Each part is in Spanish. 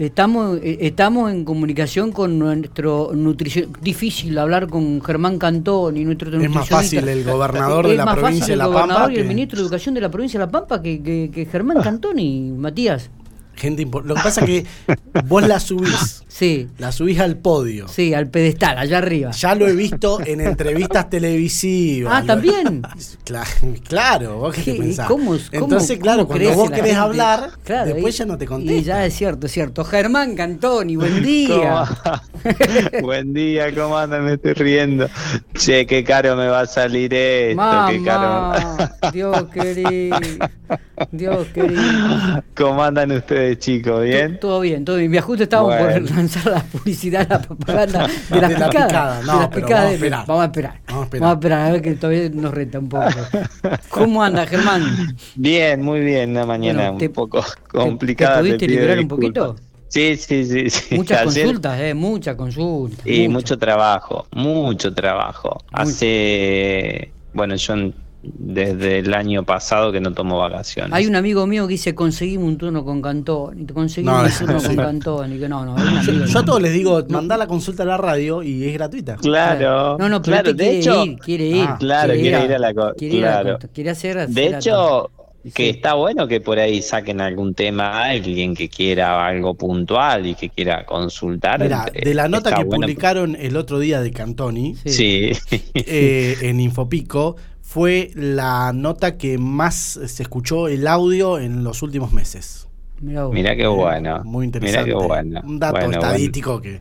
Estamos, eh, estamos en comunicación con nuestro nutrición. Difícil hablar con Germán Cantón y nuestro Es más fácil el gobernador de la provincia de La Pampa. y el ministro de Educación de la provincia de La Pampa que, que, que Germán Cantón y Matías gente Lo que pasa es que vos la subís. Sí. La subís al podio. Sí, al pedestal, allá arriba. Ya lo he visto en entrevistas televisivas. Ah, también. Claro, vos qué, pensás. ¿Cómo, Entonces, claro, cuando vos querés hablar, después ya no te contesta. Y ya es cierto, es cierto. Germán Cantoni, buen día. buen día, ¿cómo andan? Me estoy riendo. Che, qué caro me va a salir esto. Mamá, qué caro. Dios querido. Dios querido. ¿Cómo andan ustedes, chicos? ¿Bien? Todo, bien, todo bien. justo estábamos por lanzar la publicidad, la propaganda de la, picada. No, de vamos, a esperar. vamos a esperar. Vamos a esperar. a ver que todavía nos renta un poco. ¿Cómo anda, Germán? Bien, muy bien. Una mañana un poco complicada. ¿Te, pudiste liberar un poquito? Sí, sí, sí, sí. Muchas consultas, eh, muchas consultas. Y mucho. trabajo, mucho trabajo. Hace, bueno, yo desde el año pasado que no tomo vacaciones. Hay un amigo mío que dice conseguimos un turno con Cantón y conseguimos un turno con Cantón y que no, no. Yo, a todos les digo, mandá la consulta a la radio y es gratuita. Claro. No, no, pero claro, de hecho, ir, quiere ir. Ah, claro, quiere, ir a la quiere, claro. quiere hacer, De hecho, que está bueno que por ahí saquen algún tema a alguien que quiera algo puntual y que quiera consultar. Mira, de la nota que publicaron el otro día de Cantoni sí. Eh, en Infopico, fue la nota que más se escuchó el audio en los últimos meses. Mira qué bueno. Muy interesante. Un dato estadístico que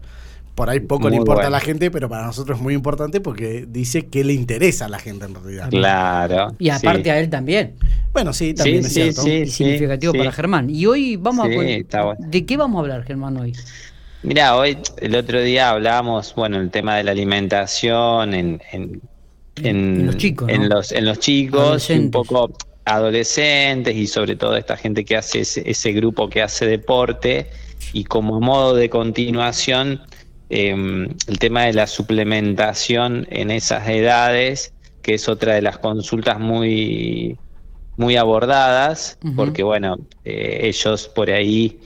por ahí poco le importa a la gente, pero para nosotros es muy importante porque dice que le interesa a la gente en realidad. Claro. Y aparte a él también. Bueno, sí, también es cierto. y significativo para Germán. Y hoy vamos a... ¿De qué vamos a hablar, Germán, hoy? Mira, hoy, el otro día hablábamos, bueno, el tema de la alimentación en en, los chicos, en, los, en los chicos, un poco adolescentes y sobre todo esta gente que hace ese, grupo que hace deporte y como modo de continuación em, el tema de la suplementación en esas edades que es otra de las consultas muy muy abordadas porque bueno eh, ellos por ahí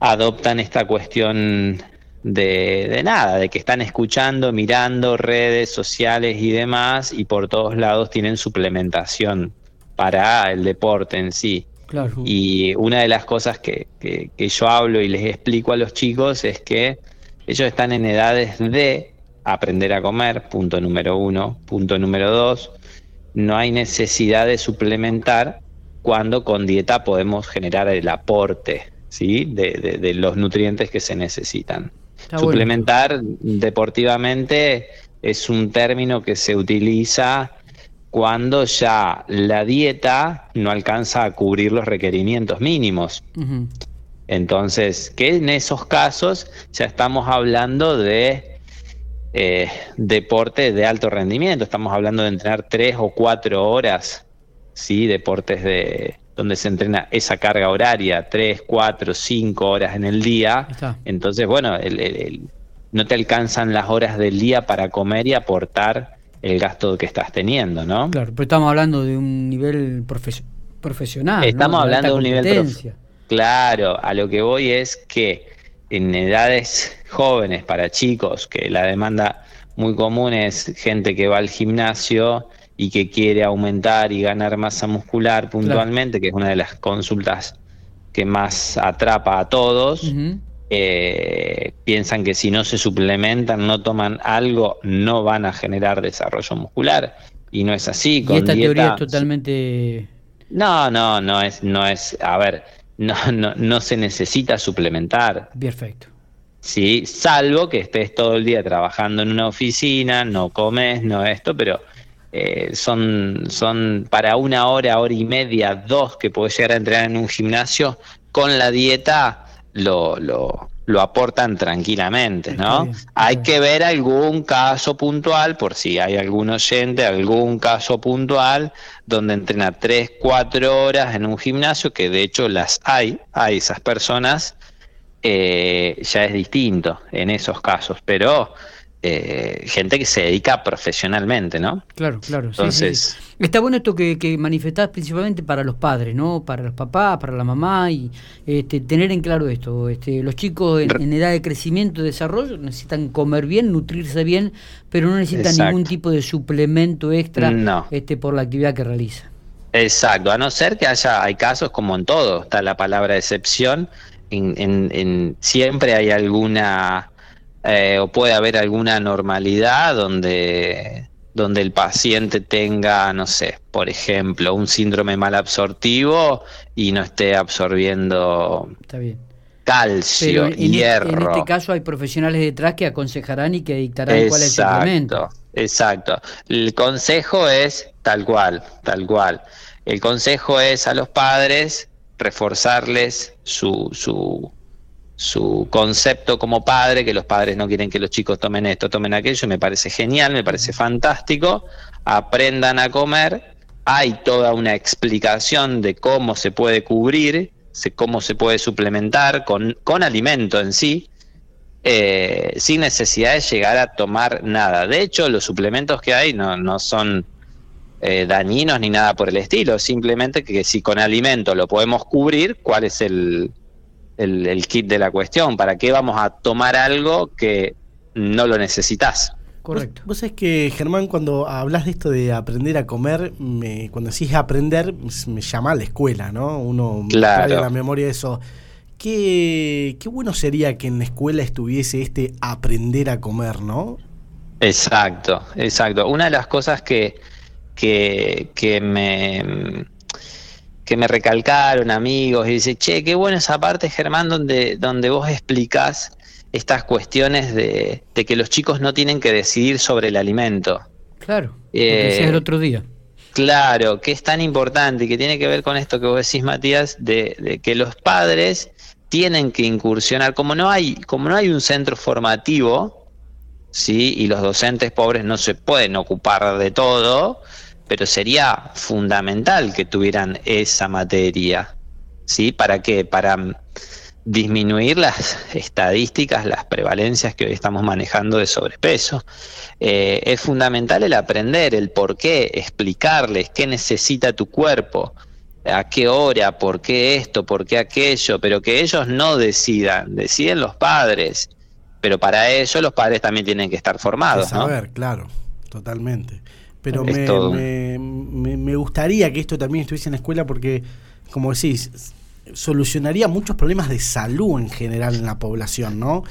adoptan esta cuestión de, nada, de que están escuchando, mirando redes sociales y demás, y por todos lados tienen suplementación para el deporte en sí. Y una de las cosas que, que, yo hablo y les explico a los chicos es que ellos están en edades de aprender a comer, punto número uno. Punto número dos, no hay necesidad de suplementar cuando con dieta podemos generar el aporte ¿sí? de, de los nutrientes que se necesitan. Suplementar deportivamente es un término que se utiliza cuando ya la dieta no alcanza a cubrir los requerimientos mínimos. Entonces, que en esos casos ya estamos hablando de eh, deportes de alto rendimiento, estamos hablando de entrenar tres o cuatro horas, ¿sí? deportes de, donde se entrena esa carga horaria, 3, 4, 5 horas en el día. Entonces, bueno, no te alcanzan las horas del día para comer y aportar el gasto que estás teniendo, ¿no? Claro, pero estamos hablando de un nivel profesional. Estamos hablando de, un nivel Claro, a lo que voy es que en edades jóvenes para chicos, que la demanda muy común es gente que va al gimnasio y que quiere aumentar y ganar masa muscular puntualmente, que es una de las consultas que más atrapa a todos, eh, piensan que si no se suplementan, no toman algo, no van a generar desarrollo muscular. Y no es así. Con ¿Y esta teoría es totalmente... No, no, no es, no es, a ver, no, no, no se necesita suplementar. Perfecto. Sí, salvo que estés todo el día trabajando en una oficina, no comes, no esto, pero eh, son, son para una hora, hora y media, dos que puedes llegar a entrenar en un gimnasio, con la dieta lo, lo, lo aportan tranquilamente, ¿no? Hay que ver algún caso puntual, por si hay algún oyente, algún caso puntual, donde entrena tres, cuatro horas en un gimnasio, que de hecho las hay, hay esas personas, eh, ya es distinto en esos casos, pero eh, gente que se dedica profesionalmente, ¿no? Claro, claro. Entonces, está bueno esto que, que manifestás principalmente para los padres, ¿no? Para los papás, para la mamá y este, tener en claro esto. Este, los chicos en, edad de crecimiento y desarrollo necesitan comer bien, nutrirse bien, pero no necesitan ningún tipo de suplemento extra este, por la actividad que realizan. Exacto, a no ser que haya, hay casos como en todo, está la palabra excepción, en siempre hay alguna eh, o puede haber alguna normalidad donde, donde el paciente tenga, no sé, por ejemplo, un síndrome mal absortivo y no esté absorbiendo calcio, hierro. En este caso hay profesionales detrás que aconsejarán y que dictarán cuál es el suplemento. Exacto. El consejo es tal cual, tal cual. El consejo es a los padres reforzarles su, su, su concepto como padre, que los padres no quieren que los chicos tomen esto, tomen aquello, me parece genial, me parece fantástico, aprendan a comer, hay toda una explicación de cómo se puede cubrir, cómo se puede suplementar con, con alimento en sí, eh, sin necesidad de llegar a tomar nada. De hecho, los suplementos que hay no, no son eh, dañinos ni nada por el estilo, simplemente que si con alimento lo podemos cubrir, ¿cuál es el, el, kit de la cuestión. ¿Para qué vamos a tomar algo que no lo necesitas? Correcto. Vos, sabés que, Germán, cuando hablas de esto de aprender a comer, me, cuando decís aprender, me llama a la escuela, ¿no? Uno claro. trae la memoria de eso. Qué, qué bueno sería que en la escuela estuviese este aprender a comer, ¿no? Exacto, exacto. Una de las cosas que, que, que me que me recalcaron amigos y dice, che, qué buena esa parte, Germán, donde, donde vos explicás estas cuestiones de, que los chicos no tienen que decidir sobre el alimento. Claro, eh, el otro día. Claro, que es tan importante y que tiene que ver con esto que vos decís, Matías, de, que los padres tienen que incursionar, como no hay, como no hay un centro formativo, sí, y los docentes pobres no se pueden ocupar de todo, pero sería fundamental que tuvieran esa materia. ¿Sí? ¿Para qué? Para mm, disminuir las estadísticas, las prevalencias que hoy estamos manejando de sobrepeso. Eh, es fundamental el aprender, el por qué, explicarles qué necesita tu cuerpo, a qué hora, por qué esto, por qué aquello, pero que ellos no decidan, deciden los padres. Pero para eso los padres también tienen que estar formados. Saber, claro, totalmente. Pero me, me, me, gustaría que esto también estuviese en la escuela porque, como decís, solucionaría muchos problemas de salud en general en la población, ¿no?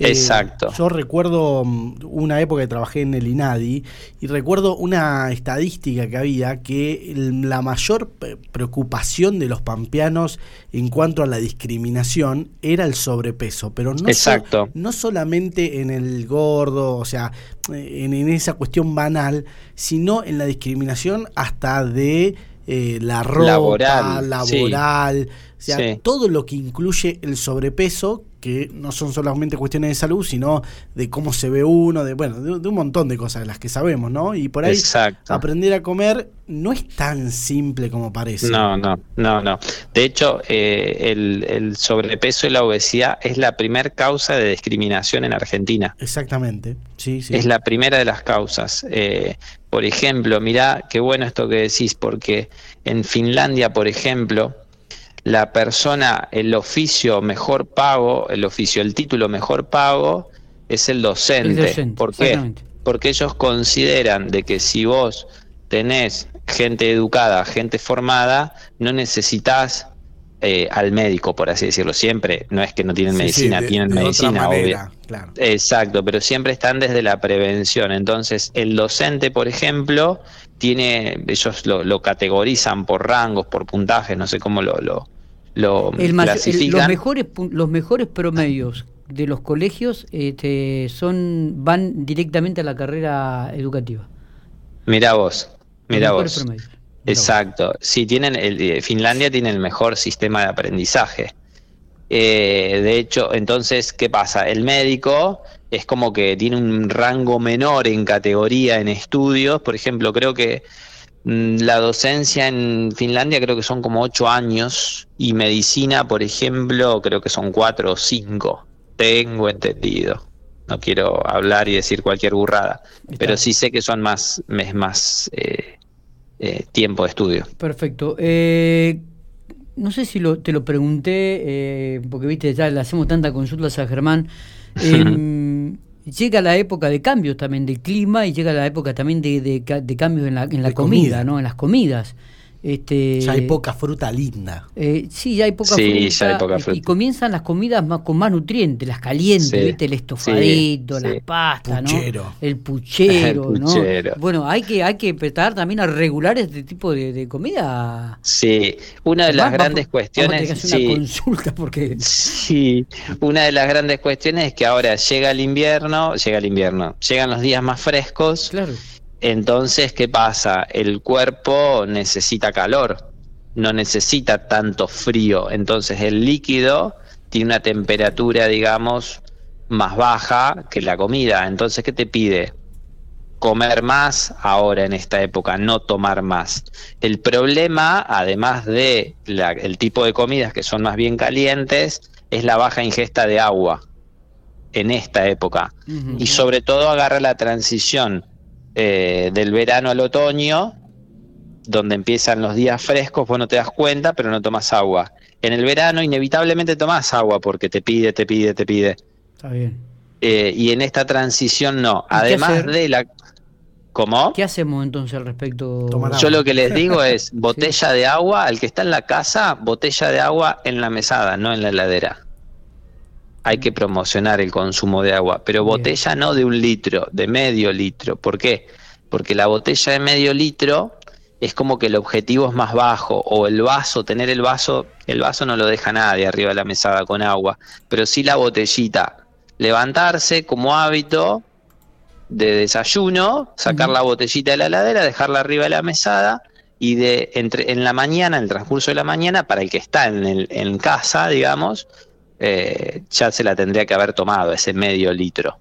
Eh, Exacto. yo recuerdo mm, una época que trabajé en el INADI y recuerdo una estadística que había que la mayor preocupación de los pampeanos en cuanto a la discriminación era el sobrepeso, pero no, Exacto. no solamente en el gordo, o sea, en, esa cuestión banal, sino en la discriminación hasta de eh, la ropa, laboral, laboral o sea, todo lo que incluye el sobrepeso que no son solamente cuestiones de salud, sino de cómo se ve uno, de bueno, de, un montón de cosas de las que sabemos, ¿no? Y por ahí aprender a comer no es tan simple como parece. No, no, no, no. De hecho, eh, el, sobrepeso y la obesidad es la primera causa de discriminación en Argentina. Exactamente, sí, sí. Es la primera de las causas. Eh, por ejemplo, mirá qué bueno esto que decís, porque en Finlandia, por ejemplo, la persona, el oficio mejor pago, el oficio, el título mejor pago es el docente. ¿Por qué? Porque ellos consideran de que si vos tenés gente educada, gente formada, no necesitas eh, al médico, por así decirlo. Siempre, no es que no tienen medicina, tienen medicina, obvio. Exacto, pero siempre están desde la prevención. Entonces, el docente, por ejemplo, tiene, ellos lo, categorizan por rangos, por puntajes, no sé cómo lo, lo, lo clasifican. los, mejores, los mejores promedios de los colegios este, son van directamente a la carrera educativa. Mira vos, mira vos. Exacto. Sí, tienen el, eh, Finlandia tiene el mejor sistema de aprendizaje. Eh, de hecho, entonces, ¿qué pasa? El médico es como que tiene un rango menor en categoría en estudios. Por ejemplo, creo que Mm, la docencia en Finlandia creo que son como ocho años y medicina, por ejemplo, creo que son cuatro o cinco. Tengo entendido. no quiero hablar y decir cualquier burrada, pero sí sé que son más, es más eh, eh, tiempo de estudio. Perfecto. Eh, no sé si lo, te lo pregunté, porque viste, ya le hacemos tanta consultas a Germán. Em, llega la época de cambios también del clima y llega la época también de, de, cambios en la, en la comida, ¿no? En las comidas. Este, ya hay poca fruta linda. Eh, sí, ya hay poca, fruta, Y, comienzan las comidas más, con más nutrientes, las calientes, ¿viste? El estofadito, la pasta, ¿no? El puchero, ¿no? Bueno, hay que, hay que empezar también a regular este tipo de, comida. Sí, una de las grandes cuestiones. Vamos a una consulta porque. Sí, una de las grandes cuestiones es que ahora llega el invierno, llega el invierno, llegan los días más frescos. Claro entonces, ¿qué pasa? El cuerpo necesita calor, no necesita tanto frío. Entonces, el líquido tiene una temperatura, digamos, más baja que la comida. Entonces, ¿qué te pide? Comer más ahora en esta época, no tomar más. El problema, además de el tipo de comidas que son más bien calientes, es la baja ingesta de agua en esta época. Y sobre todo agarra la transición eh, del verano al otoño, donde empiezan los días frescos, vos no te das cuenta, pero no tomas agua. En el verano inevitablemente tomas agua porque te pide, te pide, te pide. Está bien. Eh, y en esta transición no. Además de la... ¿Cómo? ¿Qué hacemos entonces al respecto? Yo lo que les digo es botella de agua, al que está en la casa, botella de agua en la mesada, no en la heladera hay que promocionar el consumo de agua, pero botella no de un litro, de medio litro. ¿Por qué? Porque la botella de medio litro es como que el objetivo es más bajo, o el vaso, tener el vaso, el vaso no lo deja nadie arriba de la mesada con agua, pero sí la botellita. Levantarse como hábito de desayuno, sacar la botellita de la heladera, dejarla arriba de la mesada y de entre en la mañana, en el transcurso de la mañana, para el que está en, el, en casa, digamos, eh, ya se la tendría que haber tomado, ese medio litro.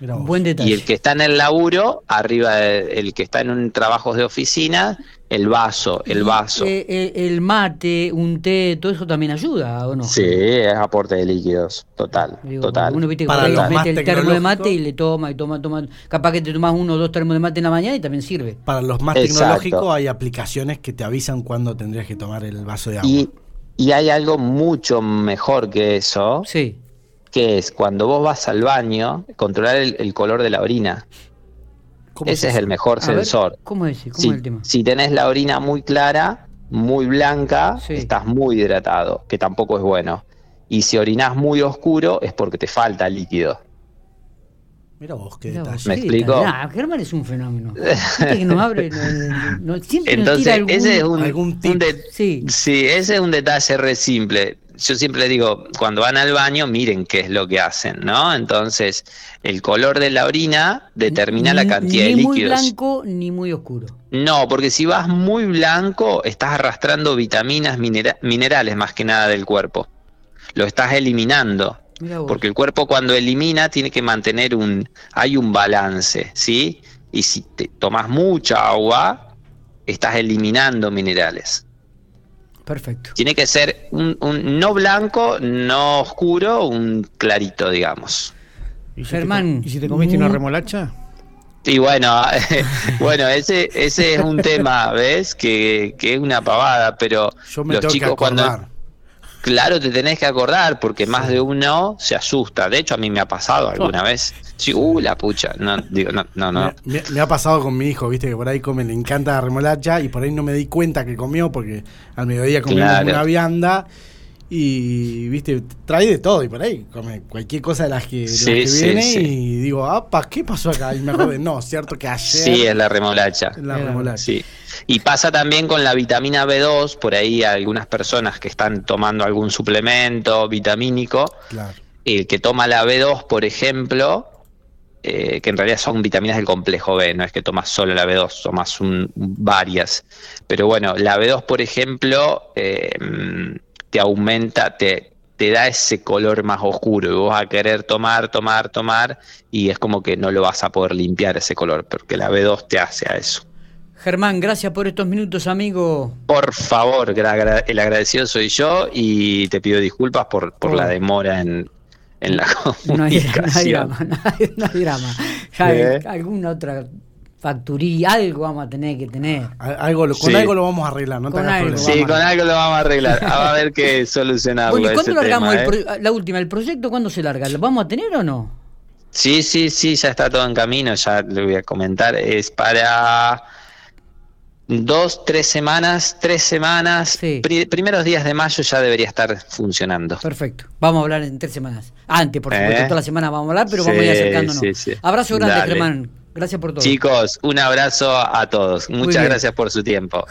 Buen detalle. Y el que está en el laburo, arriba, el que está en un trabajo de oficina, el vaso, el vaso. Eh, eh, el mate, un té, todo eso también ayuda, ¿o no? Sí, es aporte de líquidos, total, total. Uno viste que Para los mete el termo de mate y le toma y toma, toma. Capaz que te tomas uno o dos termos de mate en la mañana y también sirve. Para los más tecnológicos hay aplicaciones que te avisan cuándo tendrías que tomar el vaso de agua. Y hay algo mucho mejor que eso, sí. que es cuando vos vas al baño, controlar el, color de la orina. Ese es, el mejor sensor. ¿Cómo es? ¿Cómo si, es el tema? Si tenés la orina muy clara, muy blanca, estás muy hidratado, que tampoco es bueno. Y si orinás muy oscuro, es porque te falta líquido. Mira vos, qué detalle. ¿Me explico? Germán es un fenómeno. que nos abre, siempre Entonces, ese es un, algún sí. sí, ese es un detalle re simple. Yo siempre digo, cuando van al baño, miren qué es lo que hacen, ¿no? Entonces, el color de la orina determina la cantidad de líquidos. Ni muy blanco ni muy oscuro. No, porque si vas muy blanco, estás arrastrando vitaminas minerales más que nada del cuerpo. Lo estás eliminando. Porque el cuerpo cuando elimina tiene que mantener un, hay un balance, ¿sí? Y si te tomas mucha agua, estás eliminando minerales. Perfecto. Tiene que ser un, no blanco, no oscuro, un clarito, digamos. ¿Y si Germán, Te, ¿y si te comiste una remolacha? Y bueno, bueno, ese, ese es un tema, ¿ves? Que, que es una pavada, pero los chicos cuando Claro, te tenés que acordar porque más de uno se asusta. De hecho, a mí me ha pasado alguna vez. Sí, uh, la pucha. No, digo, no, no. no. Me, ha pasado con mi hijo, viste, que por ahí come, le encanta la remolacha y por ahí no me di cuenta que comió porque al mediodía comimos una vianda y viste trae de todo y por ahí come cualquier cosa de las que, viene y digo apa qué pasó acá y me acordé no cierto que ayer sí es la remolacha. La remolacha. Sí. Y pasa también con la vitamina B2 por ahí algunas personas que están tomando algún suplemento vitamínico claro. el que toma la B2 por ejemplo eh, que en realidad son vitaminas del complejo B, no es que tomas solo la B2, tomas un, varias. Pero bueno, la B2, por ejemplo, eh, te aumenta, te, te da ese color más oscuro y vos vas a querer tomar, tomar, tomar y es como que no lo vas a poder limpiar ese color porque la B2 te hace a eso. Germán, gracias por estos minutos, amigo. Por favor, el agradecido soy yo y te pido disculpas por, por la demora en, en la comunicación. No hay, drama, no hay, drama. ¿Eh? alguna otra facturía, algo vamos a tener que tener. Algo, con algo lo vamos a arreglar, no con algo, Sí, con algo lo vamos a arreglar. a ver qué solucionarlo. Bueno, ¿cuándo largamos ¿eh? la última, el proyecto? ¿Cuándo se larga? ¿Lo vamos a tener o no? Sí, sí, sí, ya está todo en camino, ya le voy a comentar. Es para dos, tres semanas, tres semanas, primeros días de mayo ya debería estar funcionando. Perfecto. Vamos a hablar en tres semanas. Antes, por supuesto, ¿Eh? toda la semana vamos a hablar, pero vamos a ir acercándonos. Abrazo grande, Germán. Gracias por todo. Chicos, un abrazo a todos. Muchas gracias por su tiempo.